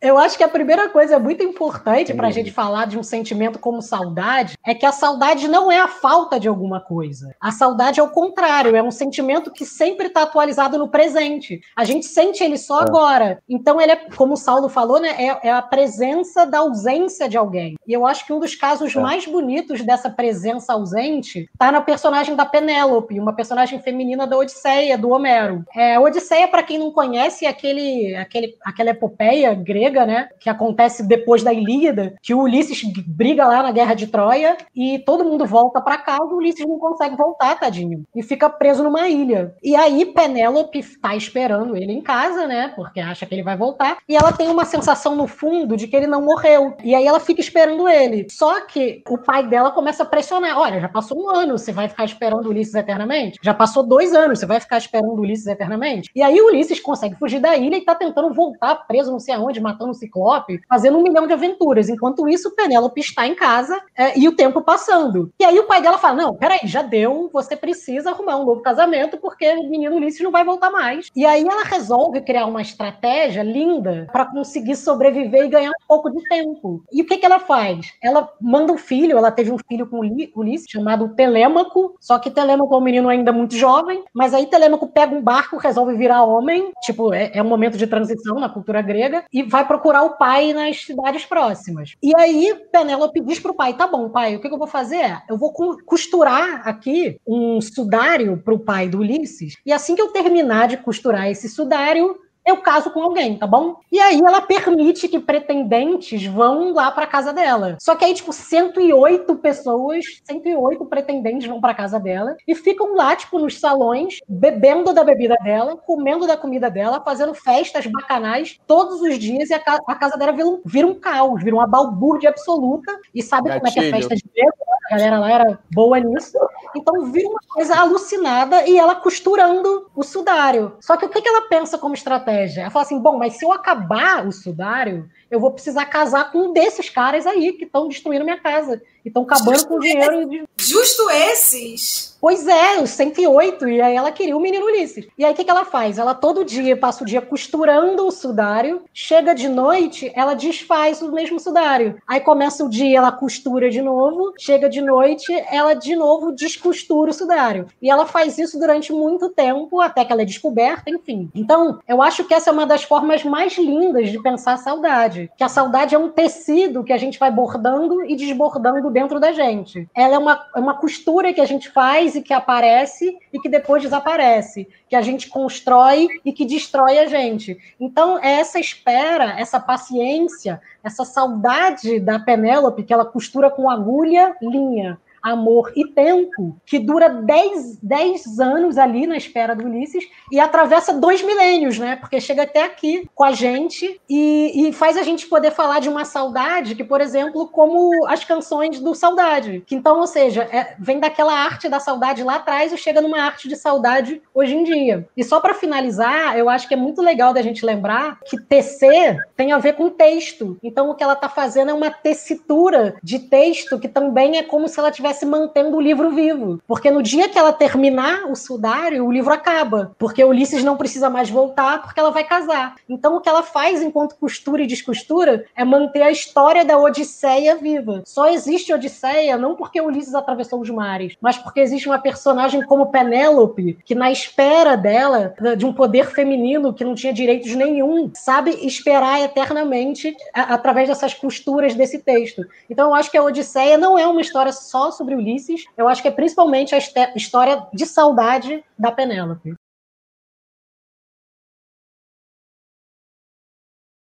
Eu acho que a primeira coisa muito importante para a gente falar de um sentimento como saudade é que a saudade não é a falta de alguma coisa. A saudade é o contrário, é um sentimento que sempre está atualizado no presente. A gente sente ele só é. agora. Então, ele é, como o Saulo falou, né, é, é, a presença da ausência de alguém. E eu acho que um dos casos é. mais bonitos dessa presença ausente está na personagem da Penélope, uma personagem feminina da Odisseia, do Homero. É, Odisseia, para quem não conhece, é aquele, aquele, aquela epopeia grega grega, né? Que acontece depois da Ilíada, que o Ulisses briga lá na guerra de Troia e todo mundo volta para casa, o Ulisses não consegue voltar, tadinho, e fica preso numa ilha. E aí Penélope tá esperando ele em casa, né? Porque acha que ele vai voltar, e ela tem uma sensação no fundo de que ele não morreu. E aí ela fica esperando ele. Só que o pai dela começa a pressionar: olha, já passou um ano, você vai ficar esperando o Ulisses eternamente? Já passou dois anos, você vai ficar esperando o Ulisses eternamente? E aí o Ulisses consegue fugir da ilha e tá tentando voltar preso não sei aonde, matando o Ciclope, fazendo um milhão de aventuras. Enquanto isso, Penélope está em casa é, e o tempo passando. E aí o pai dela fala: Não, peraí, já deu, você precisa arrumar um novo casamento, porque o menino Ulisses não vai voltar mais. E aí ela resolve criar uma estratégia linda para conseguir sobreviver e ganhar um pouco de tempo. E o que, que ela faz? Ela manda um filho, ela teve um filho com Ulisses chamado Telêmaco, só que Telêmaco é um menino ainda muito jovem, mas aí Telêmaco pega um barco, resolve virar homem, tipo, é, é um momento de transição na cultura grega, e vai procurar o pai nas cidades próximas. E aí Penélope diz pro pai: tá bom, pai, o que, que eu vou fazer? Eu vou costurar aqui um sudário pro pai do Ulisses, e assim que eu terminar de costurar esse sudário, eu caso com alguém, tá bom? E aí ela permite que pretendentes vão lá para casa dela. Só que aí, tipo, 108 pessoas, 108 pretendentes vão para casa dela e ficam lá, tipo, nos salões, bebendo da bebida dela, comendo da comida dela, fazendo festas bacanais todos os dias e a, ca a casa dela vira um, vira um, caos, vira uma balbúrdia absoluta. E sabe Gatilho. como é que é festa de bebo? A galera lá era boa nisso. Então vira uma coisa alucinada e ela costurando o sudário. Só que o que ela pensa como estratégia? Ela fala assim: bom, mas se eu acabar o sudário, eu vou precisar casar com um desses caras aí que estão destruindo minha casa. E estão acabando com o dinheiro. Justo esses? Pois é, os 108. E aí ela queria o menino Ulisses. E aí o que, que ela faz? Ela todo dia passa o dia costurando o sudário. Chega de noite, ela desfaz o mesmo sudário. Aí começa o dia, ela costura de novo. Chega de noite, ela de novo descostura o sudário. E ela faz isso durante muito tempo, até que ela é descoberta, enfim. Então, eu acho que essa é uma das formas mais lindas de pensar a saudade. Que a saudade é um tecido que a gente vai bordando e desbordando dentro da gente. Ela é uma, é uma costura que a gente faz e que aparece e que depois desaparece. Que a gente constrói e que destrói a gente. Então, é essa espera, essa paciência, essa saudade da Penélope, que ela costura com agulha, linha amor e tempo, que dura 10, 10 anos ali na espera do Ulisses e atravessa dois milênios, né? Porque chega até aqui com a gente e, e faz a gente poder falar de uma saudade que, por exemplo, como as canções do Saudade. Que então, ou seja, é, vem daquela arte da saudade lá atrás e chega numa arte de saudade hoje em dia. E só para finalizar, eu acho que é muito legal da gente lembrar que tecer tem a ver com texto. Então, o que ela está fazendo é uma tessitura de texto que também é como se ela tivesse estivesse mantendo o livro vivo. Porque no dia que ela terminar o sudário, o livro acaba. Porque Ulisses não precisa mais voltar, porque ela vai casar. Então, o que ela faz enquanto costura e descostura é manter a história da Odisseia viva. Só existe Odisseia não porque Ulisses atravessou os mares, mas porque existe uma personagem como Penélope, que na espera dela, de um poder feminino que não tinha direitos nenhum, sabe esperar eternamente através dessas costuras desse texto. Então, eu acho que a Odisseia não é uma história só sobre Ulisses, eu acho que é principalmente a história de saudade da Penélope.